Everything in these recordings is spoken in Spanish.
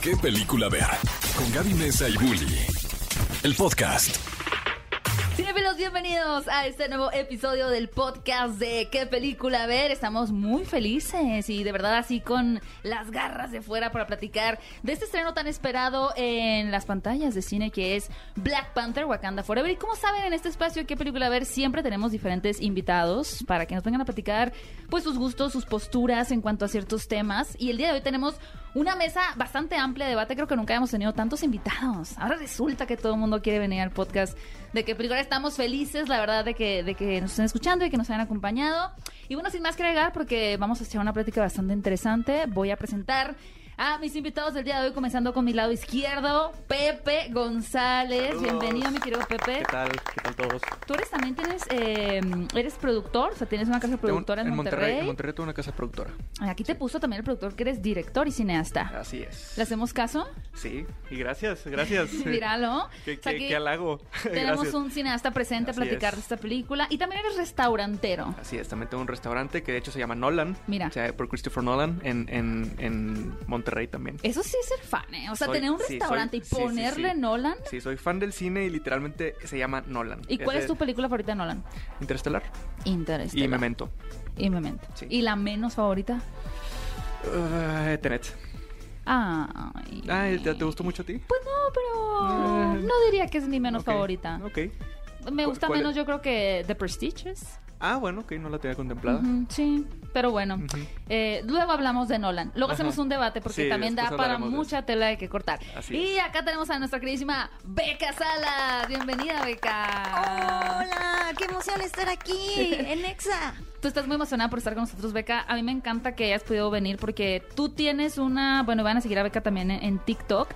qué película ver. Con Gaby Mesa y Bully. El podcast. Cinefilos, bienvenidos a este nuevo episodio del podcast de ¿Qué película ver? Estamos muy felices y de verdad así con las garras de fuera para platicar de este estreno tan esperado en las pantallas de cine que es Black Panther Wakanda Forever. Y como saben, en este espacio ¿Qué película ver? Siempre tenemos diferentes invitados para que nos vengan a platicar pues sus gustos, sus posturas en cuanto a ciertos temas. Y el día de hoy tenemos una mesa bastante amplia de debate. Creo que nunca hemos tenido tantos invitados. Ahora resulta que todo el mundo quiere venir al podcast de qué película estamos felices, la verdad, de que, de que nos estén escuchando y que nos hayan acompañado. Y bueno, sin más que agregar, porque vamos a hacer una plática bastante interesante, voy a presentar a mis invitados del día de hoy, comenzando con mi lado izquierdo, Pepe González. Bienvenido, mi querido Pepe. ¿Qué tal? ¿Qué tal todos? Tú eres también tienes, eh, eres productor, o sea, tienes una casa productora en, Monterrey. En Monterrey tengo una casa productora. Aquí te puso también el productor que eres director y cineasta. Así es. ¿Le hacemos caso? Sí, y gracias, gracias. Míralo. qué, qué, qué halago. Tenemos un cineasta presente Así a platicar es. de esta película. Y también eres restaurantero. Así es, también tengo un restaurante que de hecho se llama Nolan. Mira. O sea, por Christopher Nolan en, en, en Monterrey también. Eso sí es ser fan, ¿eh? O sea, Soy- tener un sí, soy- restaurante y ponerle sí. Nolan. Sí, soy fan del cine y literalmente se llama Nolan. ¿Y cuál es de tu película favorita de Nolan? Interestelar Interestelar. y Memento. Y Memento. ¿Y la menos favorita? Uh, Tenet. Ay. Ah, ¿te, te gustó mucho a ti? Pues no, pero Eh, no diría que es mi menos favorita. Ok. Me ¿Cu- gusta cuál menos, es? yo creo que The Prestigious. Ah, bueno, ok, no la tenía contemplada. Sí, pero bueno. Eh, luego hablamos de Nolan. Luego Ajá. hacemos un debate porque Sí, también da para mucha tela de que cortar. Así y es. acá tenemos a nuestra queridísima Beca Salas. Bienvenida, Beca. Hola, qué emoción estar aquí en Exa. Tú estás muy emocionada por estar con nosotros, Beca. A mí me encanta que hayas podido venir porque tú tienes una. Bueno, van a seguir a Beca también en, en TikTok.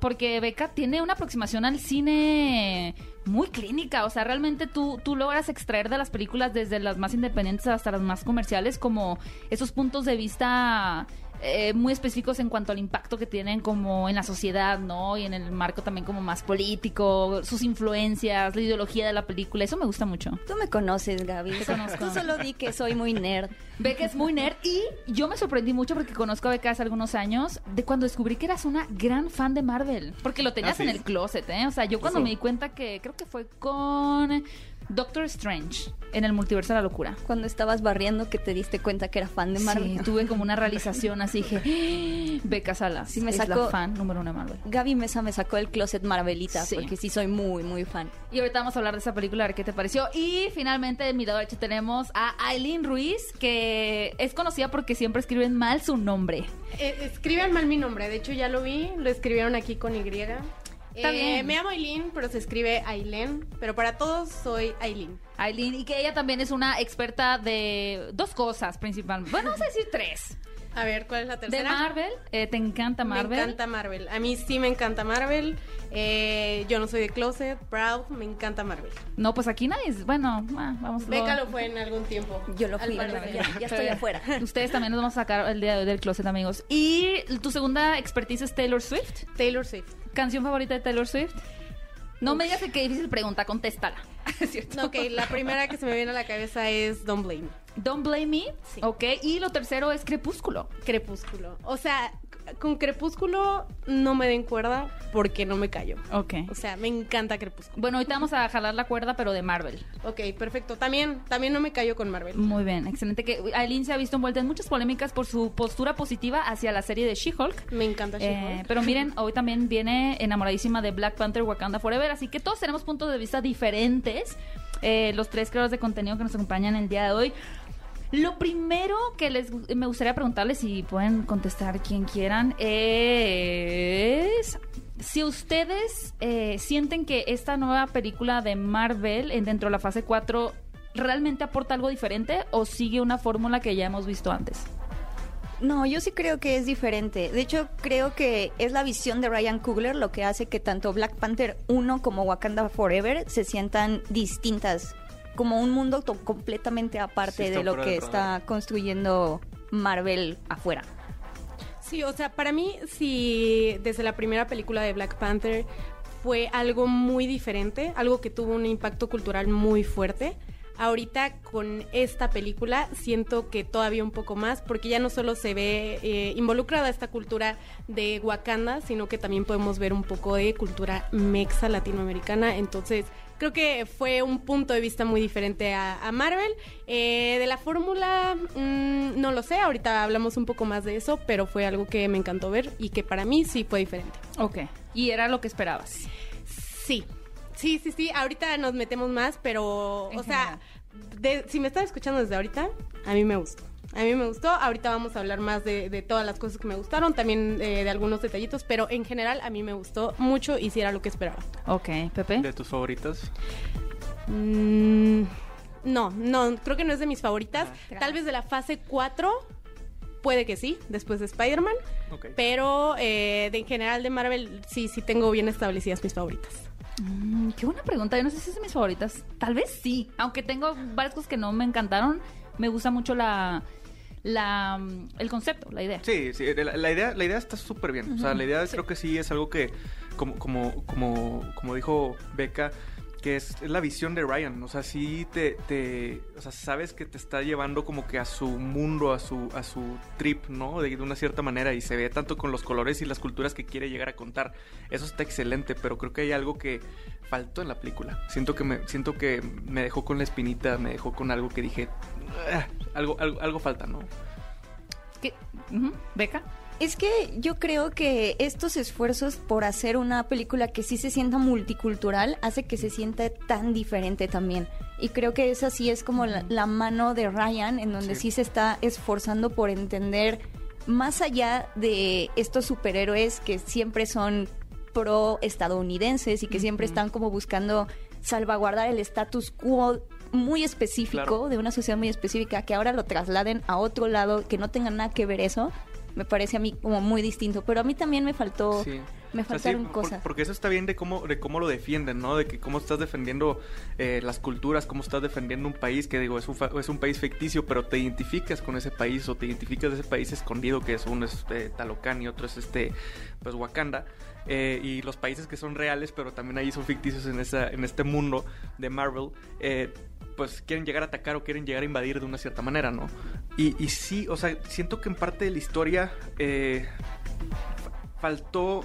Porque Beca tiene una aproximación al cine muy clínica. O sea, realmente tú, tú logras extraer de las películas, desde las más independientes hasta las más comerciales, como esos puntos de vista eh, muy específicos en cuanto al impacto que tienen como en la sociedad, ¿no? Y en el marco también como más político, sus influencias, la ideología de la película. Eso me gusta mucho. Tú me conoces, Gaby. Te conozco. Tú solo di que soy muy nerd. Beca es muy nerd y yo me sorprendí mucho porque conozco a Beca hace algunos años de cuando descubrí que eras una gran fan de Marvel. Porque lo tenías Ah, ¿sí? en el closet, ¿eh? O sea, yo cuando Eso. me di cuenta que creo que fue con Doctor Strange en el multiverso de la locura. Cuando estabas barriendo que te diste cuenta que era fan de Marvel. Sí, tuve como una realización así, dije, "Ah, Beca Salas Sí, me es sacó- la fan número uno de Marvel. Gaby Mesa me sacó el closet Marvelita Sí. porque sí soy muy, muy fan. Y ahorita vamos a hablar de esa película, a ver qué te pareció. Y finalmente, en mi lado derecho tenemos a Aileen Ruiz, que es conocida porque siempre escriben mal su nombre. Eh, escriben mal mi nombre, de hecho ya lo vi, lo escribieron aquí con Y. Está Eh, bien. Me llamo Aileen, pero se escribe Aileen, pero para todos soy Aileen. Aileen, y que ella también es una experta de dos cosas principalmente. Bueno, vamos a decir tres. A ver, ¿cuál es la De tercera? Marvel, eh, te encanta Marvel. Me encanta Marvel. A mí sí me encanta Marvel. Eh, yo no soy de closet, proud, me encanta Marvel. No, pues aquí nadie es. Bueno, ah, vamos Beca lo fue en algún tiempo. Yo lo fui, ya, ya estoy afuera. Ustedes también nos vamos a sacar el día de hoy del closet, amigos. Y tu segunda expertise es Taylor Swift. Taylor Swift. ¿Canción favorita de Taylor Swift? No me digas que qué difícil pregunta, contéstala. ¿Es cierto? No, ok, la primera que se me viene a la cabeza es Don't Blame. Don't Blame Me. Sí. Ok, y lo tercero es Crepúsculo. Crepúsculo. O sea, con Crepúsculo no me den cuerda porque no me callo. Ok. O sea, me encanta Crepúsculo. Bueno, ahorita vamos a jalar la cuerda, pero de Marvel. Ok, perfecto. También, también no me callo con Marvel. Muy bien, excelente. Que Aileen se ha visto envuelta en muchas polémicas por su postura positiva hacia la serie de She-Hulk. Me encanta Eh, She-Hulk. pero miren, hoy también viene enamoradísima de Black Panther Wakanda Forever, así que todos tenemos puntos de vista diferentes. Eh, los tres creadores de contenido que nos acompañan el día de hoy. Lo primero que les me gustaría preguntarles, si pueden contestar quien quieran, es si ustedes eh, sienten que esta nueva película de Marvel en dentro de la fase 4 realmente aporta algo diferente o sigue una fórmula que ya hemos visto antes. No, yo sí creo que es diferente. De hecho, creo que es la visión de Ryan Coogler lo que hace que tanto Black Panther 1 como Wakanda Forever se sientan distintas, como un mundo completamente aparte Sí, de lo que está construyendo Marvel afuera. Sí, o sea, para mí, sí, desde la primera película de Black Panther fue algo muy diferente, algo que tuvo un impacto cultural muy fuerte. Ahorita con esta película siento que todavía un poco más, porque ya no solo se ve eh, involucrada esta cultura de Wakanda, sino que también podemos ver un poco de cultura mexa latinoamericana. Entonces, creo que fue un punto de vista muy diferente a, a Marvel. Eh, de la fórmula, mm, no lo sé, ahorita hablamos un poco más de eso, pero fue algo que me encantó ver y que para mí sí fue diferente. Ok. Y era lo que esperabas. Sí, sí, sí, sí. Ahorita nos metemos más, pero, En o sea, de- si me están escuchando desde ahorita, a mí me gustó. A mí me gustó. Ahorita vamos a hablar más de, de todas las cosas que me gustaron, también eh, de algunos detallitos, pero en general a mí me gustó mucho y sí era lo que esperaba. Ok, Pepe. ¿De tus favoritas? Mm, no, no, creo que no es de mis favoritas. Ah, Tal vez de la fase 4, puede que sí, después de Spider-Man. Pero eh, de, en general de Marvel, sí, sí tengo bien establecidas mis favoritas. Mm, qué buena pregunta. Yo no sé si es de mis favoritas. Tal vez sí. Aunque tengo varias cosas que no me encantaron. Me gusta mucho la. la mm, el concepto, la idea. Sí, sí, la, la idea, la idea está súper bien. O sea, la idea creo que sí es algo que, como, como, como, como dijo Beca, que es, la visión de Ryan. O sea, sí te, te, o sea, sabes que te está llevando como que a su mundo, a su, a su trip, ¿no? De, de una cierta manera. Y se ve tanto con los colores y las culturas que quiere llegar a contar. Eso está excelente, pero creo que hay algo que faltó en la película. Siento que me, siento que me dejó con la espinita, me dejó con algo que dije. "Ah, algo, algo, algo falta, ¿no? ¿Qué? ¿Beca? Es que yo creo que estos esfuerzos por hacer una película que sí se sienta multicultural hace que se sienta tan diferente también. Y creo que esa sí es como la, la mano de Ryan, en donde Sí. sí. se está esforzando por entender más allá de estos superhéroes que siempre son pro estadounidenses y que siempre están como buscando salvaguardar el status quo muy específico Claro. de una sociedad muy específica que ahora lo trasladen a otro lado que no tenga nada que ver eso me parece a mí como muy distinto pero a mí también me faltó. Me O sea, sí, faltaron por- cosas porque eso está bien de cómo, de cómo lo defienden, ¿no? De que cómo estás defendiendo eh, las culturas, cómo estás defendiendo un país que digo es un, es un país ficticio, pero te identificas con ese país o te identificas de ese país escondido que es uno es eh, Talocan y otro es este pues Wakanda. eh, y los países que son reales, pero también ahí son ficticios en esa, en este mundo de Marvel. eh, pues quieren llegar a atacar o quieren llegar a invadir de una cierta manera, ¿no? Y, y sí, o sea, siento que en parte de la historia eh, fa- faltó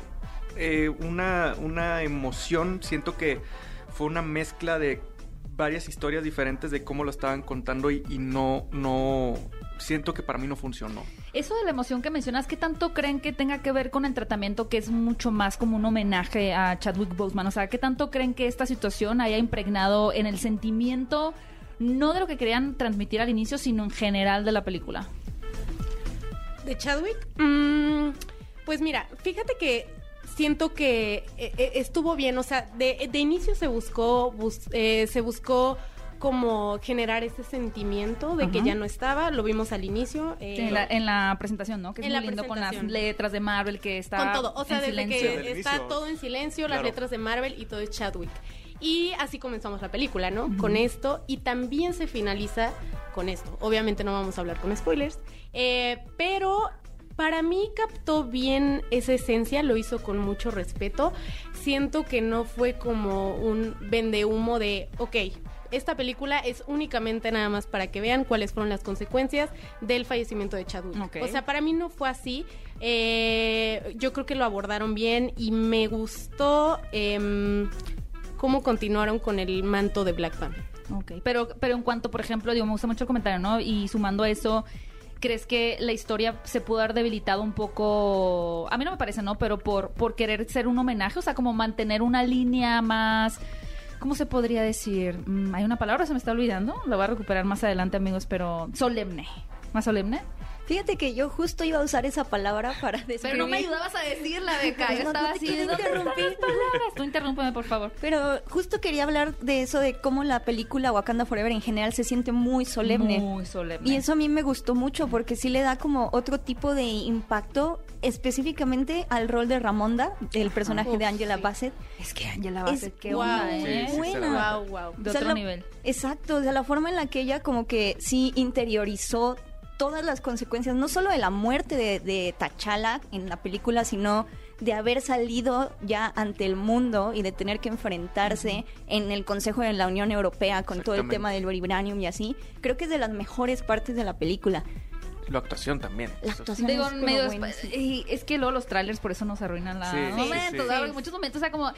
eh, una, una emoción. Siento que fue una mezcla de varias historias diferentes de cómo lo estaban contando y, y no, no, siento que para mí no funcionó. Eso de la emoción que mencionas, ¿qué tanto creen que tenga que ver con el tratamiento que es mucho más como un homenaje a Chadwick Boseman? O sea, ¿qué tanto creen que esta situación haya impregnado en el sentimiento, no de lo que querían transmitir al inicio, sino en general de la película? ¿De Chadwick? Mm, pues mira, fíjate que siento que eh, eh, estuvo bien, o sea, de, de inicio se buscó, bus- eh, se buscó como generar ese sentimiento de que ya no estaba, lo vimos al inicio. eh, en, la, en la presentación, ¿no? Que es En muy la lindo con las letras de Marvel que está con todo, o sea, en desde silencio. Desde el que está inicio. todo en silencio, las letras de Marvel y todo es Chadwick. Y así comenzamos la película, ¿no? Con esto y también se finaliza con esto. Obviamente no vamos a hablar con spoilers, eh, pero para mí captó bien esa esencia, lo hizo con mucho respeto. Siento que no fue como un vendehumo de, ok, esta película es únicamente nada más para que vean cuáles fueron las consecuencias del fallecimiento de Chadwick. O sea, para mí no fue así. Eh, yo creo que lo abordaron bien y me gustó em, cómo continuaron con el manto de Black Panther. Ok, pero, pero en cuanto, por ejemplo, digo, me gusta mucho el comentario, ¿no? Y sumando a eso, ¿crees que la historia se pudo haber debilitado un poco? A mí no me parece, ¿no? Pero por, por querer ser un homenaje, o sea, como mantener una línea más... ¿Cómo se podría decir? Mm, Hay una palabra, se me está olvidando. La voy a recuperar más adelante, amigos, pero solemne. ¿Más solemne? Fíjate que yo justo iba a usar esa palabra para describir Pero no me ayudabas a decirla, Beca. Yo No, estaba no así. quiero ¿de dónde están interrumpir. las palabras? Tú interrúmpeme, por favor. pero justo quería hablar de eso de cómo la película Wakanda Forever en general se siente muy solemne Muy solemne. Y eso a mí me gustó mucho porque sí le da como otro tipo de impacto específicamente al rol de Ramonda, el personaje Uf, de Angela sí. Bassett. Es que Angela Es Bassett, qué guau, onda, ¿eh? sí, buena. Wow, wow. De O sea, otro la- nivel. Exacto, o sea, la forma en la que ella como que sí interiorizó todas las consecuencias, no solo de la muerte de, de T'Challa en la película, sino de haber salido ya ante el mundo y de tener que enfrentarse en el Consejo de la Unión Europea con todo el tema del vibranium y así, creo que es de las mejores partes de la película. La actuación también. La O sea, actuación Digo, es pero medio buena, espa- sí. y es que luego los trailers por eso nos arruinan la Sí, sí, momentos, sí. muchos momentos era como,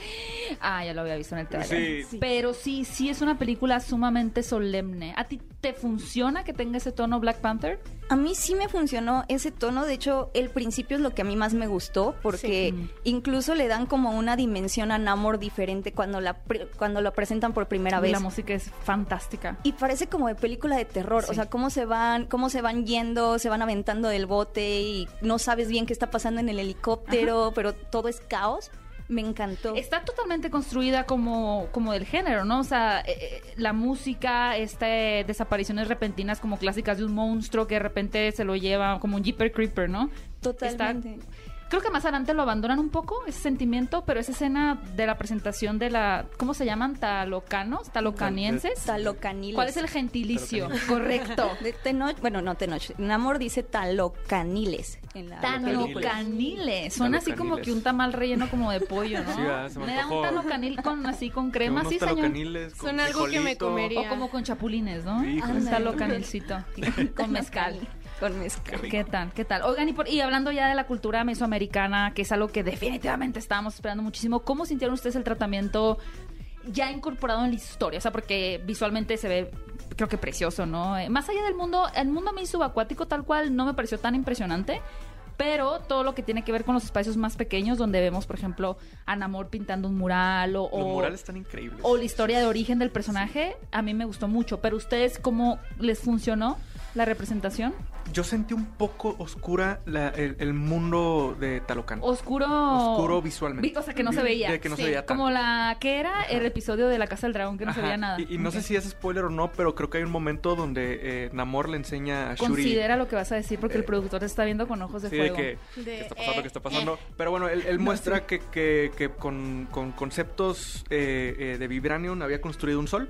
ah, ya lo había visto en el trailer. Sí. Pero sí, sí es una película sumamente solemne. ¿A ti te funciona que tenga ese tono Black Panther? A mí sí me funcionó ese tono, de hecho el principio es lo que a mí más me gustó porque Sí. incluso le dan como una dimensión a Namor diferente cuando la pre- cuando lo presentan por primera vez. La música es fantástica. Y parece como de película de terror, Sí. o sea, cómo se van, cómo se van yendo, se van aventando del bote y no sabes bien qué está pasando en el helicóptero, pero todo es caos. Me encantó. Está totalmente construida como, como del género, ¿no? O sea, eh, eh, la música, este, desapariciones repentinas como clásicas de un monstruo que de repente se lo lleva como un Jeeper Creeper, ¿no? Totalmente. Está- creo que más adelante lo abandonan un poco, ese sentimiento, pero esa escena de la presentación de la, ¿cómo se llaman? Talocanos, talocanienses. Talocaniles. ¿Cuál es el gentilicio? Correcto. De Tenoch, bueno, no Tenoch, Namor dice talocaniles. En la Talocaniles. Suena así como que un tamal relleno como de pollo, ¿no? Sí, ah, se me me da un talocanil con así con crema, sí, señor. talocaniles con Suena algo que me comería. O como con chapulines, ¿no? Un talocanilcito con mezcal. Con mezcal. ¿Qué tal? ¿Qué tal? Oigan, y, por- y hablando ya de la cultura mesoamericana, que es algo que definitivamente estábamos esperando muchísimo, ¿cómo sintieron ustedes el tratamiento ya incorporado en la historia? O sea, porque visualmente se ve, creo que precioso, ¿no? Eh, Más allá del mundo, el mundo a mí subacuático tal cual no me pareció tan impresionante. Pero todo lo que tiene que ver con los espacios más pequeños, donde vemos, por ejemplo, a Namor pintando un mural o, Los murales están increíbles. o la historia de origen del personaje, a mí me gustó mucho. Pero ustedes, ¿cómo les funcionó la representación? Yo sentí un poco oscura la- el, el mundo de Talocan. Oscuro. Oscuro visualmente. Vi- O sea, que no se veía. de que no se Sí, veía Como la que era el episodio de la Casa del Dragón, que no se Ajá. veía nada. Y, y no sé si es spoiler o no, pero creo que hay un momento donde eh, Namor le enseña a Shuri. Considera lo que vas a decir porque el Eh, productor te está viendo con ojos de Sí, de fuego. que, De, ¿qué está pasando? eh, ¿Qué está pasando? Pero bueno, él, él muestra que, que- que con, con conceptos eh, eh, de Vibranium había construido un sol.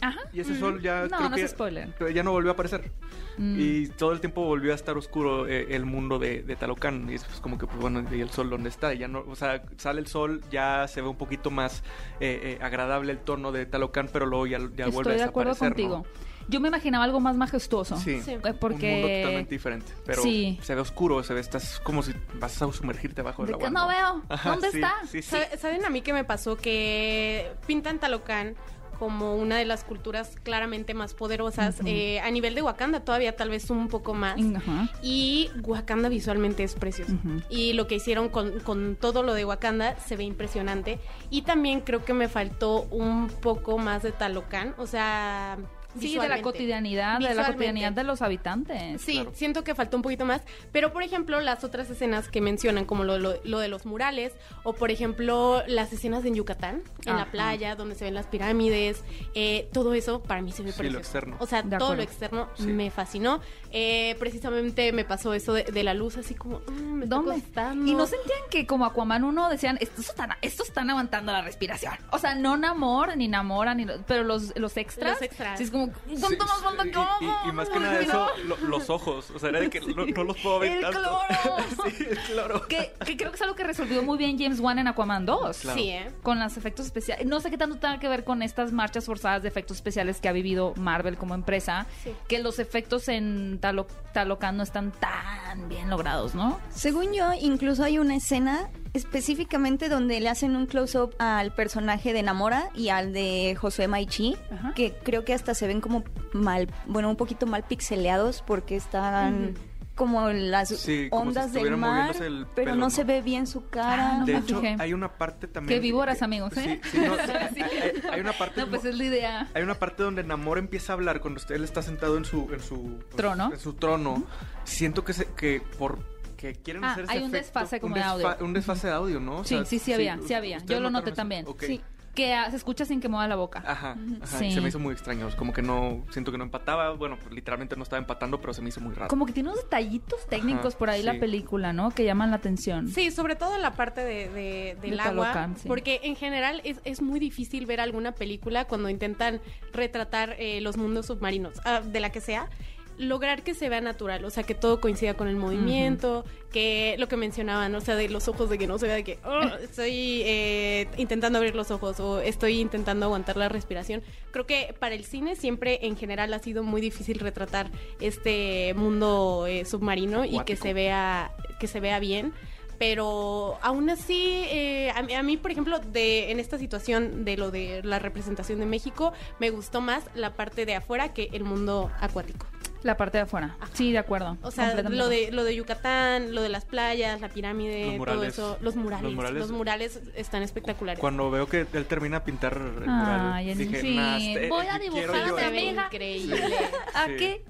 Ajá. Y ese sol ya No, creo no que es spoiler. ya no volvió a aparecer. Mm. Y todo el tiempo volvió a estar oscuro eh, el mundo de, de Talocan. Y es pues, como que, pues bueno, ¿y el sol dónde está? Y ya no, o sea, sale el sol, ya se ve un poquito más eh, eh, agradable el tono de Talocan, pero luego ya, ya vuelve Estoy a de acuerdo desaparecer, contigo. ¿no? Yo me imaginaba algo más majestuoso. Sí. Eh, un mundo Porque. totalmente diferente. Pero Sí. se ve oscuro, se ve, estás como si vas a sumergirte abajo De del que agua. no veo. Ajá, ¿Dónde sí, está? Sí, sí. ¿Sabe- ¿Saben a mí qué me pasó? Que pintan Talocán como una de las culturas claramente más poderosas. Eh, a nivel de Wakanda todavía tal vez un poco más. Ajá. Y Wakanda visualmente es precioso. Y lo que hicieron con, con todo lo de Wakanda se ve impresionante. Y también creo que me faltó un poco más de Talocán. O sea... Sí, de la cotidianidad, de la cotidianidad de los habitantes. Sí, Claro. siento que faltó un poquito más. Pero, por ejemplo, las otras escenas que mencionan, como lo, lo- lo de los murales, o por ejemplo, las escenas en Yucatán, en Ajá. la playa, donde se ven las pirámides, eh, todo eso para mí se ve Sí, lo precioso. externo. O sea, De todo acuerdo. lo externo Sí. me fascinó. Eh, precisamente me pasó eso de, de la luz, así como, mm, me ¿Dónde? costando. Y no sentían que como Aquaman 1 decían, estos están, estos están aguantando la respiración. O sea, no Namor, ni Namora, ni pero los, los extras. Los extras. Sí, es como, Sí, ¿cuánto más sí, falta y, que y- y más que nada eso, lo- los ojos. O sea, era de que no, no los puedo ver El tanto. cloro. sí, el cloro. Que, que creo que es algo que resolvió muy bien James Wan en Aquaman 2. Claro. Sí, ¿eh? Con los efectos especiales. No sé qué tanto tenga que ver con estas marchas forzadas de efectos especiales que ha vivido Marvel como empresa. Sí. Que los efectos en Talo- Talocan no están tan bien logrados, ¿no? Según yo, incluso hay una escena específicamente donde le hacen un close-up al personaje de Namora y al de Josué Maichi, Ajá. que creo que hasta se ven como mal, bueno, un poquito mal pixeleados porque están como las Sí, como si ondas del mar, el pero pelo, no, ¿no? se ve bien su cara. Ah, no De me hecho, fijé. hay una parte también. Qué víboras, que- amigos, ¿eh? Sí, sí, no, Sí. hay, hay una parte. No, pues es la idea. Hay una parte donde Namor empieza a hablar cuando usted él está sentado en su en su pues, Trono. En su trono. Siento que se, que por que quieren Ah, hacer ese hay un efecto, desfase como un, de audio. un desfase de audio, ¿no? O Sí, sea, sí, sí había, sí había. ¿ustedes Yo lo noté eso? también. Sí. Que ah, se escucha sin que mueva la boca. Ajá, ajá, Sí. se me hizo muy extraño, como que no, siento que no empataba, bueno, pues, literalmente no estaba empatando, pero se me hizo muy raro. Como que tiene unos detallitos técnicos Ajá, por ahí la película, ¿no? Que llaman la atención. Sí, sobre todo en la parte de, de- del De agua, sí. porque en general es, es muy difícil ver alguna película cuando intentan retratar eh, los mundos submarinos, ah, de la que sea. Lograr que se vea natural, o sea, que todo coincida con el movimiento, que lo que mencionaban, o sea, de los ojos, de que no se vea de que "Oh, estoy eh, intentando abrir los ojos o estoy intentando aguantar la respiración. Creo que para el cine siempre en general ha sido muy difícil retratar este mundo eh, submarino y que se vea que se vea bien. Pero aún así, eh, a, mí- a mí, por ejemplo, de en esta situación de lo de la representación de México, me gustó más la parte de afuera que el mundo acuático. La parte de afuera. Sí, de acuerdo. O sea, lo de, lo de Yucatán, lo de las playas, la pirámide, Los todo eso. Los murales. Los Los murales. están espectaculares. Cuando veo que él termina a pintar el mural, en dije, fin. "Nah, este- Voy a dibujar a mi se esto". ve amiga. increíble. ¿A Sí. qué?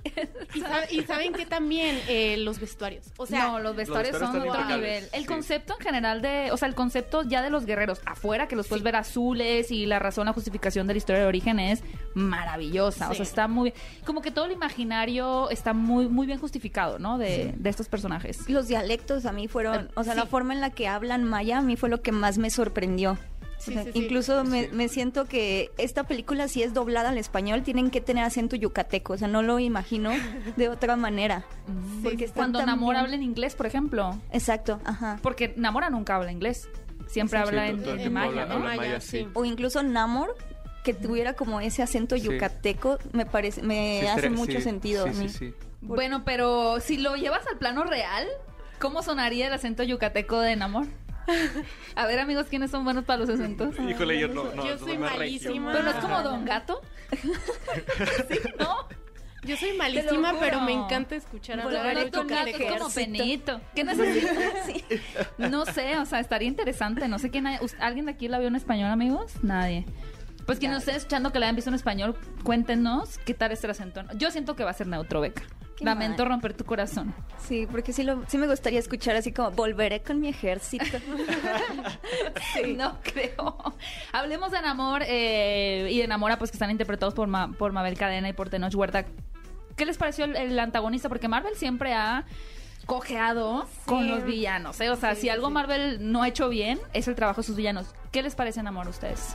y, sabe- y saben que también eh, los vestuarios. O sea, no, los vestuarios vestuarios son otro nivel. El sí. concepto en general de, o sea, el concepto ya de los guerreros afuera, que los puedes ver azules y la razón, la justificación de la historia de origen es maravillosa. O Sí. sea, está muy, como que todo el imaginario está muy, muy bien justificado, ¿no? De, de estos personajes. Los dialectos a mí fueron, o sea, Sí. la forma en la que hablan maya a mí fue lo que más me sorprendió. Sí, O sea, sí, sí. Incluso me, Sí. me siento que esta película si es doblada al español tienen que tener acento yucateco, o sea, no lo imagino de otra manera. porque están Cuando Namor habla en inglés, por ejemplo. Exacto, ajá. Porque Namora nunca habla inglés. Siempre Sí, habla en, en maya, habla- ¿no? habla Maya, maya, sí. sí. O incluso Namor que tuviera como ese acento Sí. yucateco me parece me Sí, hace mucho sí, sentido sí, a mí. Sí, sí, Bueno, pero si lo llevas al plano real, ¿cómo sonaría el acento yucateco de Namor? A ver, amigos, ¿quiénes son buenos para los acentos? Híjole, yo no, no, Yo no soy malísima. Pero no es como Don Gato. ¿Sí? ¿No? yo soy malísima, pero me encanta escuchar Bueno, hablar no Don Gato, yucateco. es como penito. ¿Qué necesitas? No sé, o sea, estaría interesante. No sé quién hay. ¿us- ¿Alguien de aquí la vio en español, amigos? Nadie. Pues quienes estén escuchando que la hayan visto en español, cuéntenos qué tal es el acento. Yo siento que va a ser neutro, Beca. Qué Lamento mal. romper tu corazón. Sí, porque sí, lo, sí me gustaría escuchar así como volveré con mi ejército. No creo. Hablemos de Namor eh, y de Namora, pues que están interpretados por, Ma- por Mabel Cadena y por Tenoch Huerta. ¿Qué les pareció el, el antagonista? Porque Marvel siempre ha cojeado con los villanos. ¿eh? O sea, Sí, si algo. Marvel no ha hecho bien, es el trabajo de sus villanos. ¿Qué les parece Namor a ustedes?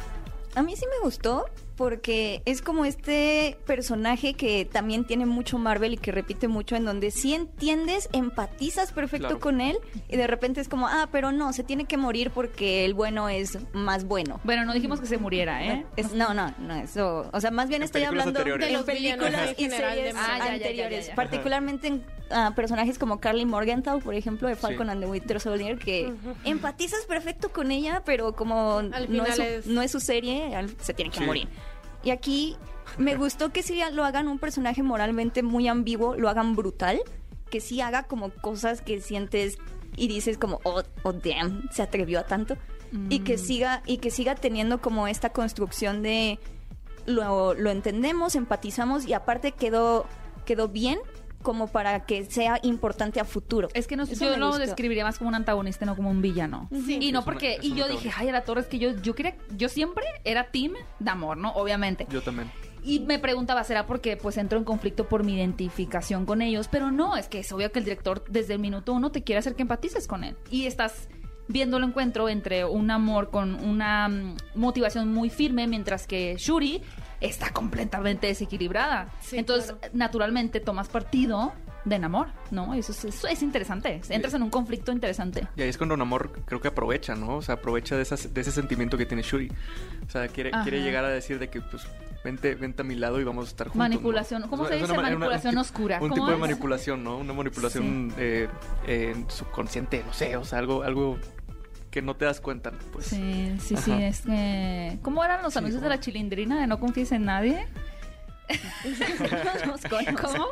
A mí sí me gustó porque es como este personaje que también tiene mucho Marvel y que repite mucho en donde sí entiendes, empatizas perfecto Claro. con él y de repente es como, ah, pero no, se tiene que morir porque el bueno es más bueno. Bueno, no dijimos que se muriera, ¿eh? Es- no, no, no, eso. O sea, más bien En estoy hablando anteriores. De villanos películas y series. Ah, ya, ya, ya, anteriores. ya, ya. Particularmente en ah, personajes como Carly Morgenthau, por ejemplo, de Falcon Sí. and the Winter Soldier, que empatizas perfecto con ella, pero como no, es su, es- no es su serie, se tiene que Sí. morir. Y aquí me gustó que sí lo hagan un personaje moralmente muy ambiguo, lo hagan brutal, que sí haga como cosas que sientes y dices como, oh, oh damn, se atrevió a tanto. Y que siga, y que siga teniendo como esta construcción de lo, lo entendemos, empatizamos y aparte quedó, quedó bien como para que sea importante a futuro. Es que no, Eso yo lo gustó. describiría más como un antagonista, no como un villano. Sí. Y no Es una- porque, es y yo dije, ay, a la torre es que yo, yo quería, yo siempre era team de amor, ¿no? Obviamente. Yo también. Y me preguntaba, ¿será porque pues entro en conflicto por mi identificación con ellos? Pero no, es que es obvio que el director desde el minuto uno te quiere hacer que empatices con él. Y estás viendo el encuentro entre un amor con una mm, motivación muy firme, mientras que Shuri está completamente desequilibrada. Sí, Entonces, claro. naturalmente tomas partido de enamor, ¿no? Eso es, eso es interesante. Entras en un conflicto interesante. Y ahí es cuando Namor creo que aprovecha, ¿no? O sea, aprovecha de, esas, de ese sentimiento que tiene Shuri. O sea, quiere, Ajá. quiere llegar a decir de que, pues, vente, vente a mi lado y vamos a estar juntos. ¿no? Manipulación. ¿Cómo Es se dice? una- Manipulación un oscura. Un ¿Cómo tipo de manipulación, ¿no? Una manipulación eh, eh, subconsciente, no sé, o sea, algo, algo que no te das cuenta, pues. Sí, sí, sí, es que... ¿Cómo eran los Sí, anuncios de la chilindrina de no confíes en nadie? ¿Cómo?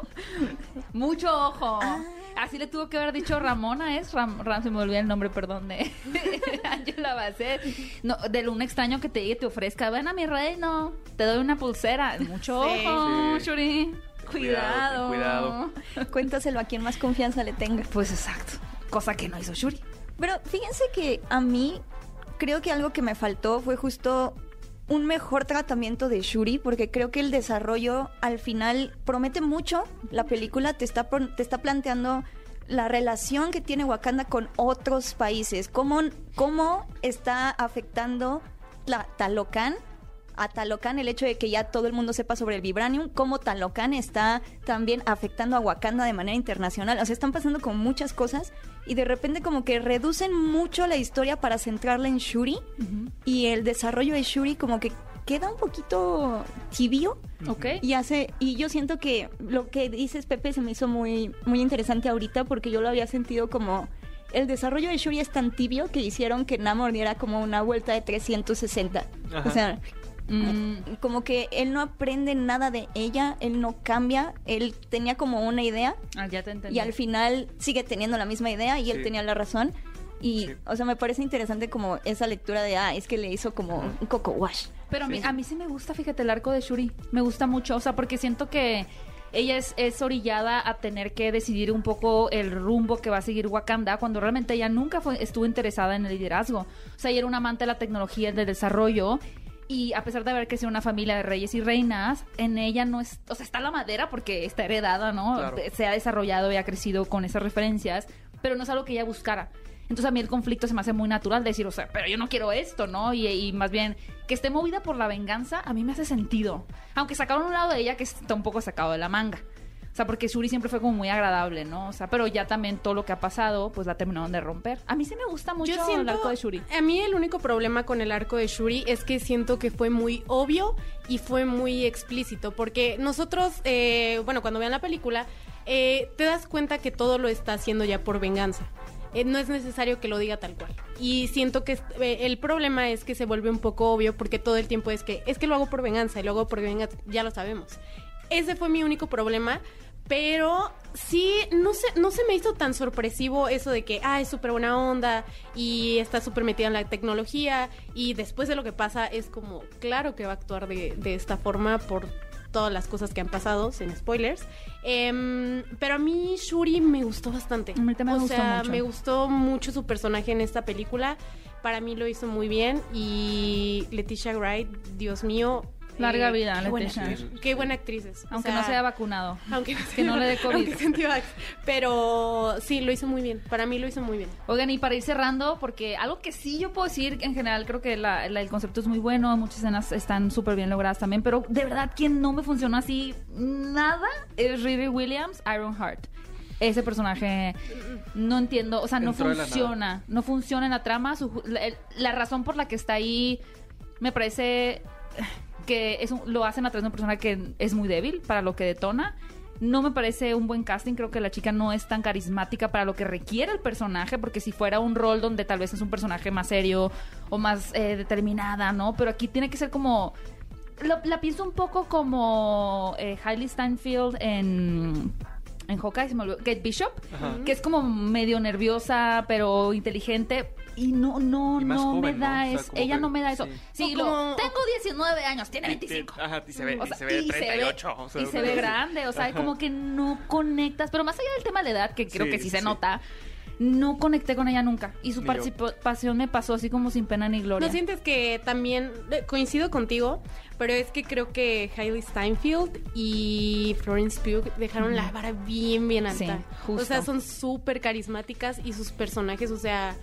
Mucho ojo. Ah. Así le tuvo que haber dicho Ramona, es Ram, Ram- se me olvidó el nombre, perdón, de Angela Bassett. No, de un extraño que te diga te ofrezca, ven a mi reino, te doy una pulsera. Mucho Sí. ojo, Sí. Shuri. Cuidado, Cuidado. cuidado. Cuéntaselo a quien más confianza le tenga. Pues exacto. Cosa que no hizo Shuri. Pero fíjense que a mí creo que algo que me faltó fue justo un mejor tratamiento de Shuri, porque creo que el desarrollo al final promete mucho. La película te está, te está planteando la relación que tiene Wakanda con otros países, cómo, cómo está afectando la Talocan Talocan, el hecho de que ya todo el mundo sepa sobre el vibranium, cómo Talocan está también afectando a Wakanda de manera internacional. O sea, están pasando con muchas cosas y de repente como que reducen mucho la historia para centrarla en Shuri y el desarrollo de Shuri como que queda un poquito tibio Ok. y hace y yo siento que lo que dices Pepe se me hizo muy muy interesante ahorita porque yo lo había sentido como el desarrollo de Shuri es tan tibio que hicieron que Namor diera como una vuelta de 360. Ajá. O sea, Mm, como que él no aprende nada de ella, él no cambia, él tenía como una idea ah, ya te entendí. y al final sigue teniendo la misma idea y él tenía la razón. Y, Sí. o sea, me parece interesante como esa lectura de, ah, es que le hizo como un coco wash. Pero a mí, Sí. a mí sí me gusta, fíjate, el arco de Shuri. Me gusta mucho, o sea, porque siento que ella es, es orillada a tener que decidir un poco el rumbo que va a seguir Wakanda, cuando realmente ella nunca fue, estuvo interesada en el liderazgo. O sea, ella era una amante de la tecnología y del desarrollo. Y a pesar de haber crecido una familia de reyes y reinas, en ella no es, o sea, está la madera porque está heredada, ¿no? Claro. Se ha desarrollado y ha crecido con esas referencias, pero no es algo que ella buscara. Entonces a mí el conflicto se me hace muy natural decir, o sea, pero yo no quiero esto, ¿no? Y, y más bien que esté movida por la venganza, a mí me hace sentido. Aunque sacaron un lado de ella que está un poco sacado de la manga. O sea, porque Shuri siempre fue como muy agradable, ¿no? O sea, pero ya también todo lo que ha pasado, pues la terminaron de romper. A mí sí me gusta mucho Yo siento, el arco de Shuri. A mí el único problema con el arco de Shuri es que siento que fue muy obvio y fue muy explícito. Porque nosotros, eh, bueno, cuando vean la película, eh, te das cuenta que todo lo está haciendo ya por venganza. Eh, no es necesario que lo diga tal cual. Y siento que eh, el problema es que se vuelve un poco obvio porque todo el tiempo es que es que lo hago por venganza y lo hago por venganza, ya lo sabemos. Ese fue mi único problema, pero sí, no se, no se me hizo tan sorpresivo eso de que, ah, es súper buena onda y está súper metida en la tecnología y después de lo que pasa es como, claro que va a actuar de, de esta forma por todas las cosas que han pasado, sin spoilers. Em, pero a mí Shuri me gustó bastante. También o me gustó sea, mucho. me gustó mucho su personaje en esta película. Para mí lo hizo muy bien y Leticia Wright, Dios mío. Larga eh, vida, qué buena Leticia. actriz, Qué buena actriz es. O Aunque sea, no sea vacunado. aunque no Que no le dé COVID. Pero sí, lo hizo muy bien. Para mí lo hizo muy bien. Oigan, y para ir cerrando, porque algo que sí yo puedo decir, en general creo que la- la- el concepto es muy bueno, muchas escenas están súper bien logradas también, pero de verdad quien no me funcionó así nada es Riri Williams, Ironheart. Ese personaje no entiendo, o sea, no Entró la funciona, no funciona en la trama. su la, la razón por la que está ahí me parece que es un- lo hacen a través de una persona que es muy débil para lo que detona. No me parece un buen casting, creo que la chica no es tan carismática para lo que requiere el personaje, porque si fuera un rol donde tal vez es un personaje más serio o más eh, determinada, ¿no? Pero aquí tiene que ser como... lo- la pienso un poco como eh, Hailey Steinfeld en... En Hawkeye, se me olvidó, Kate Bishop, Ajá. que es como medio nerviosa, pero inteligente. Y no, no, Y no joven, me da ¿no? O sea, es- como ella que- no me da eso. sí. Lo- como- tengo 19 años, tiene 25. Ajá, y se ve, O y sea, se ve de y se ve- 38. o sea, y se ve grande, o sea, Ajá. como que no conectas. Pero más allá del tema de edad, que creo Sí, que sí se nota, no conecté con ella nunca. Y su Ni yo. participación me pasó así como sin pena ni gloria. ¿No sientes que también coincido contigo? Pero es que creo que Hailey Steinfeld y Florence Pugh dejaron la vara bien, bien alta. Sí, justo. O sea, son súper carismáticas y sus personajes, o sea,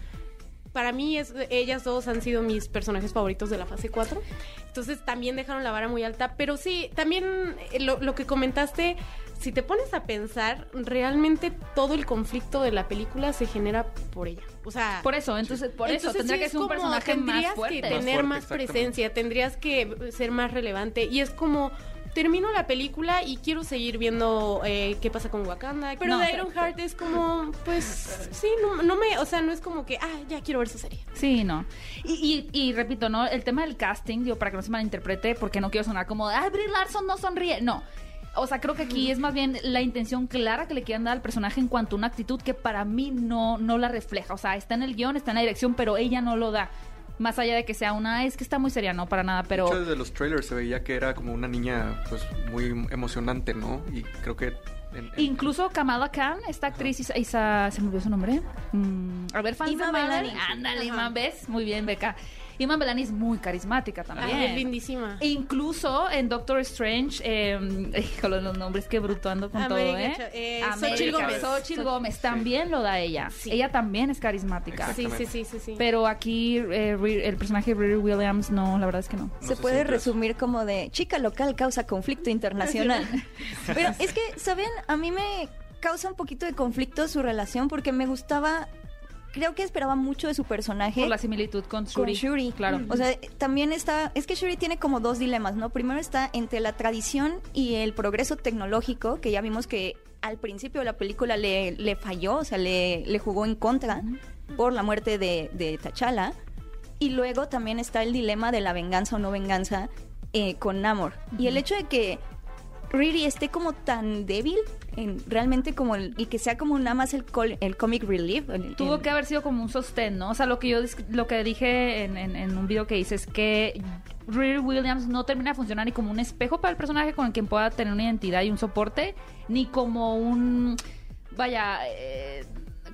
para mí es, ellas dos han sido mis personajes favoritos de la fase 4. Entonces también dejaron la vara muy alta. Pero sí, también eh, lo, lo que comentaste, si te pones a pensar, realmente todo el conflicto de la película se genera por ella. O sea, Por eso, entonces, por eso tendría sí que ser un personaje más tendrías fuerte. que Más tener fuerte, más presencia, tendrías que ser más relevante. Y es como, termino la película y quiero seguir viendo eh, qué pasa con Wakanda. Pero No, de Ironheart es como, pues, sí, no, no me, o sea, no es como que, ah, ya quiero ver su serie. Sí, no. Y, y, y repito, ¿no? El tema del casting, digo, para que no se malinterprete, porque no quiero sonar como, ah, Brie Larson no sonríe. No. O sea, creo que aquí es más bien la intención clara que le quieran dar al personaje en cuanto a una actitud que para mí no, no la refleja. O sea, está en el guion, está en la dirección, pero ella no lo da. Más allá de que sea una, es que está muy seria, no para nada, pero... De hecho, desde los trailers se veía que era como una niña, pues, muy emocionante, ¿no? Y creo que... en- en- Incluso Kamala Khan, esta actriz, Isa, Isa- ¿se me olvidó su nombre? Mm, a ver, fans Ima de. Ándale. Ima, ¿ves? Muy bien, Beca. Iman Belani es muy carismática también. Ay, es lindísima. E incluso en Doctor Strange, eh, híjole, los nombres, qué bruto ando con América todo, ¿eh? Eh, Xochitl Gómez. Xochitl Gómez también lo da ella. Sí. Ella también es carismática. Sí, sí, sí, sí, sí. Pero aquí eh, el personaje de Riri Williams, no, la verdad es que no. No se sé puede resumir como de chica local causa conflicto internacional. Pero es que, ¿saben? A mí me causa un poquito de conflicto su relación porque me gustaba, creo que esperaba mucho de su personaje. Por la similitud con con Shuri. Shuri. Claro. O sea, también está, es que Shuri tiene como dos dilemas, ¿no? Primero está entre la tradición y el progreso tecnológico, que ya vimos que al principio de la película le, le falló, o sea, le, le jugó en contra por la muerte de, de T'Challa. Y luego también está el dilema de la venganza o no venganza eh, con Namor. Y el hecho de que Riri esté como tan débil, en, realmente como el- y que sea como nada más el, col- el comic relief. el- Tuvo que haber sido como un sostén, ¿no? O sea, lo que yo lo que dije en, en- en un video que hice es que Riri Williams no termina de funcionar ni como un espejo para el personaje con el que pueda tener una identidad y un soporte, ni como un vaya eh,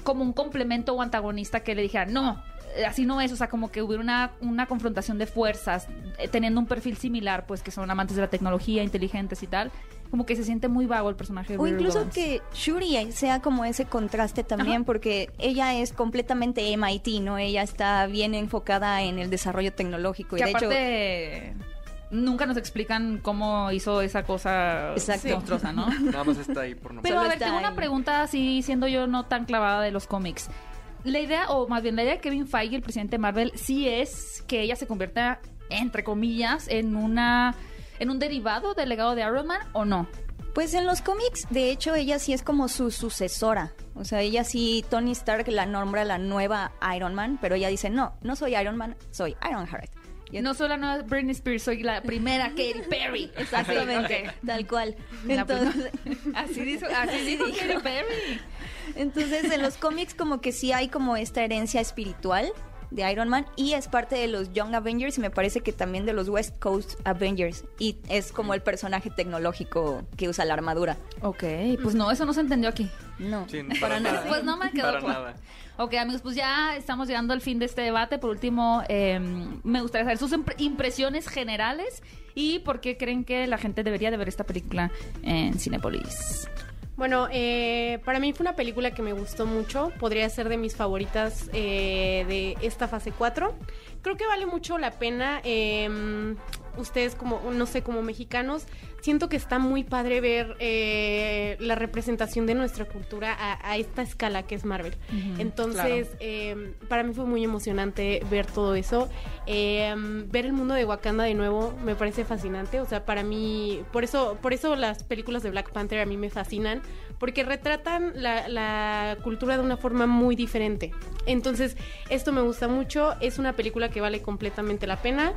como un complemento o antagonista que le dijera, no, eh, así no es, o sea, como que hubiera una, una confrontación de fuerzas, eh, teniendo un perfil similar, pues que son amantes de la tecnología, inteligentes y tal, como que se siente muy vago el personaje de O incluso que Shuri sea como ese contraste también, Ajá. porque ella es completamente MIT, ¿no? Ella está bien enfocada en el desarrollo tecnológico. Y de hecho, aparte nunca nos explican cómo hizo esa cosa Exacto. monstruosa, ¿no? Nada más está ahí por no. Pero Solo a ver, tengo una pregunta así, siendo yo no tan clavada de los cómics. La idea, o más bien la idea de Kevin Feige, el presidente de Marvel, sí es que ella se convierta, entre comillas, en una en un derivado del legado de Iron Man o no. Pues en los cómics, de hecho, ella sí es como su sucesora. O sea, ella sí, Tony Stark la nombra la nueva Iron Man, pero ella dice, no, no soy Iron Man, soy Ironheart. Y No soy la nueva Britney Spears, soy la primera Katy Perry. Exactamente, tal cual. Entonces, Así dijo, así dijo Katy Perry. Entonces, en los cómics como que sí hay como esta herencia espiritual de Iron Man y es parte de los Young Avengers y me parece que también de los West Coast Avengers y es como el personaje tecnológico que usa la armadura. Ok, pues no, eso no se entendió aquí. No, Sí, para nada. Pues no me quedó Para claro. nada. Ok, amigos, pues ya estamos llegando al fin de este debate. Por último, eh, me gustaría saber sus impre- impresiones generales y por qué creen que la gente debería de ver esta película en Cinepolis. Bueno, eh, para mí fue una película que me gustó mucho. Podría ser de mis favoritas eh, de esta fase 4. Creo que vale mucho la pena. eh, ustedes como, no sé, como mexicanos, siento que está muy padre ver eh, la representación de nuestra cultura a, a esta escala que es Marvel. Entonces, eh, para mí fue muy emocionante ver todo eso. Eh, ver el mundo de Wakanda de nuevo me parece fascinante. O sea, para mí, por eso, por eso las películas de Black Panther a mí me fascinan, porque retratan la, la cultura de una forma muy diferente. Entonces, esto me gusta mucho. Es una película que vale completamente la pena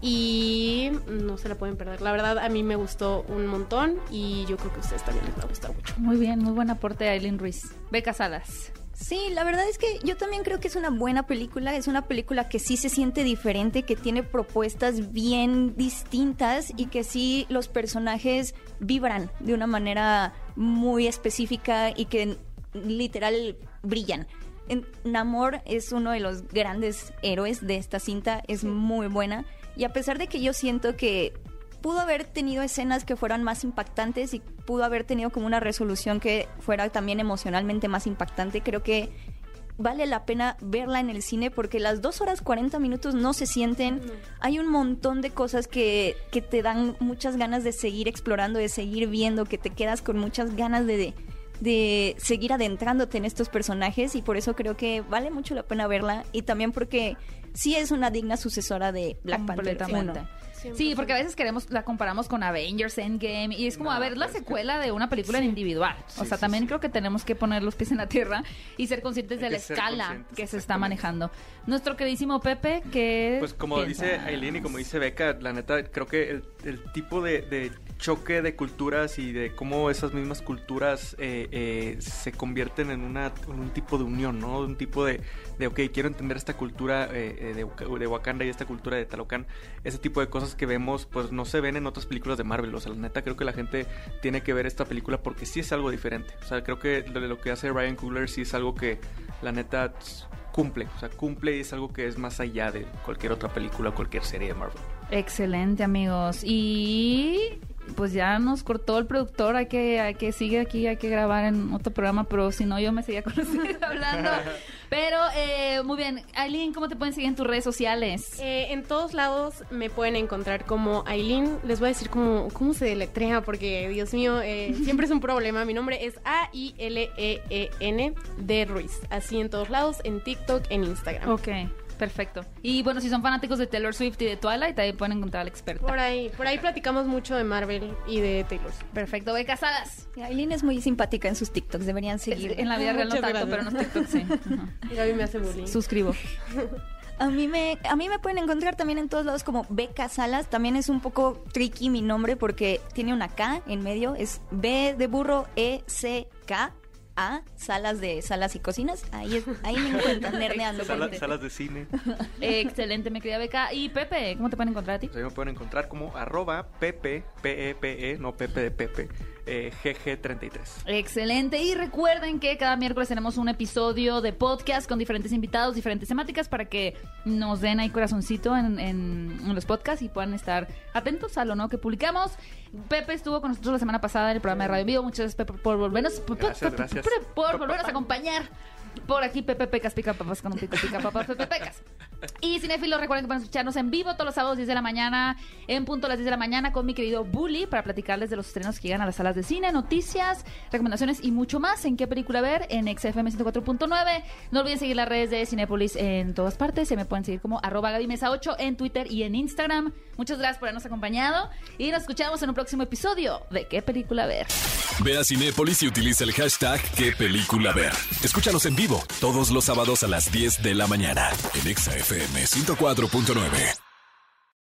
y no se la pueden perder. La verdad, a mí me gustó un montón y yo creo que a ustedes también les va a gustar mucho. Muy bien, muy buen aporte de Aileen Ruiz. Beca Salas. Sí, la verdad es que yo también creo que es una buena película, es una película que sí se siente diferente, que tiene propuestas bien distintas y que sí los personajes vibran de una manera muy específica y que literal brillan. En- Namor es uno de los grandes héroes de esta cinta, es muy buena y a pesar de que yo siento que pudo haber tenido escenas que fueran más impactantes y pudo haber tenido como una resolución que fuera también emocionalmente más impactante. Creo que vale la pena verla en el cine porque las dos horas 40 minutos no se sienten. Hay un montón de cosas que, que, te dan muchas ganas de seguir explorando, de seguir viendo, que te quedas con muchas ganas de, de seguir adentrándote en estos personajes y por eso creo que vale mucho la pena verla y también porque sí es una digna sucesora de Black Panther Sí, porque a veces queremos, la comparamos con Avengers Endgame y es como, a ver, la secuela de una película en individual. O sea, también creo que tenemos que poner los pies en la tierra y ser conscientes de la escala que se está manejando. Nuestro queridísimo Pepe, que... Pues como dice Aileen y como dice Beca, la neta, creo que el, tipo de choque de culturas y de cómo esas mismas culturas eh, eh, se convierten en, una, un tipo de unión, ¿no? Un tipo de, de ok, quiero entender esta cultura eh, de, de Wakanda y esta cultura de Talocan. Ese tipo de cosas que vemos, pues no se ven en otras películas de Marvel. O sea, la neta, creo que la gente tiene que ver esta película porque sí es algo diferente. O sea, creo que lo que hace Ryan Coogler sí es algo que, la neta, cumple. O sea, cumple y es algo que es más allá de cualquier otra película o cualquier serie de Marvel. Excelente, amigos. Y pues ya nos cortó el productor, hay que, hay que sigue aquí, hay que grabar en otro programa, pero si no yo me seguía con ustedes hablando. Pero eh, muy bien, Aileen, ¿cómo te pueden seguir en tus redes sociales? Eh, en todos lados me pueden encontrar como Aileen. Les voy a decir cómo, cómo se deletrea, porque Dios mío, eh, siempre es un problema. Mi nombre es A-I-L-E-E-N de Ruiz. Así en todos lados, en TikTok, en Instagram. Ok. Perfecto. Y bueno, si son fanáticos de Taylor Swift y de Twilight, ahí pueden encontrar al experto. Por ahí, por ahí platicamos mucho de Marvel y de Taylor Swift. Perfecto. Beca Salas. Aileen es muy simpática en sus TikToks, deberían seguir. En la vida real no tanto, pero en los TikToks sí. Y Gaby me hace bullying. Suscribo. A mí me a mí me pueden encontrar también en todos lados como Beca Salas. También es un poco tricky mi nombre porque tiene una K en medio. Es B de burro E C K A Salas de Salas y Cocinas. Ahí es, ahí me encuentran nerdeando. Sala- salas de cine. Excelente, mi querida Beca. Y Pepe, ¿cómo te pueden encontrar a ti? Pues me pueden encontrar como arroba pepe, P-E-P-E, no Pepe de Pepe, eh, GG33. Excelente. Y recuerden que cada miércoles tenemos un episodio de podcast con diferentes invitados, diferentes temáticas para que nos den ahí corazoncito en, en- en los podcasts y puedan estar atentos a lo nuevo que publicamos. Pepe estuvo con nosotros la semana pasada en el programa de Radio Vivo. Muchas gracias, Pepe, por volvernos, Gracias, gracias. por volvernos a acompañar. Por aquí, Pepe Pecas, pica papas con un pico, pica papas, Pepe Pecas. Y cinéfilos, recuerden que pueden escucharnos en vivo todos los sábados 10 de la mañana, en punto a las 10 de la mañana, con mi querido Bully, para platicarles de los estrenos que llegan a las salas de cine, noticias, recomendaciones y mucho más. ¿En qué película ver? En XFM 104.9. No olviden seguir las redes de Cinépolis en todas partes. Se me pueden seguir como arroba Gaby Mesa 8 en Twitter y en Instagram. Muchas gracias por habernos acompañado y nos escuchamos en un próximo episodio de ¿Qué película ver? Ve a Cinépolis y utiliza el hashtag qué película ver. Escúchanos en vivo todos los sábados a las 10 de la mañana en Exa FM 104.9.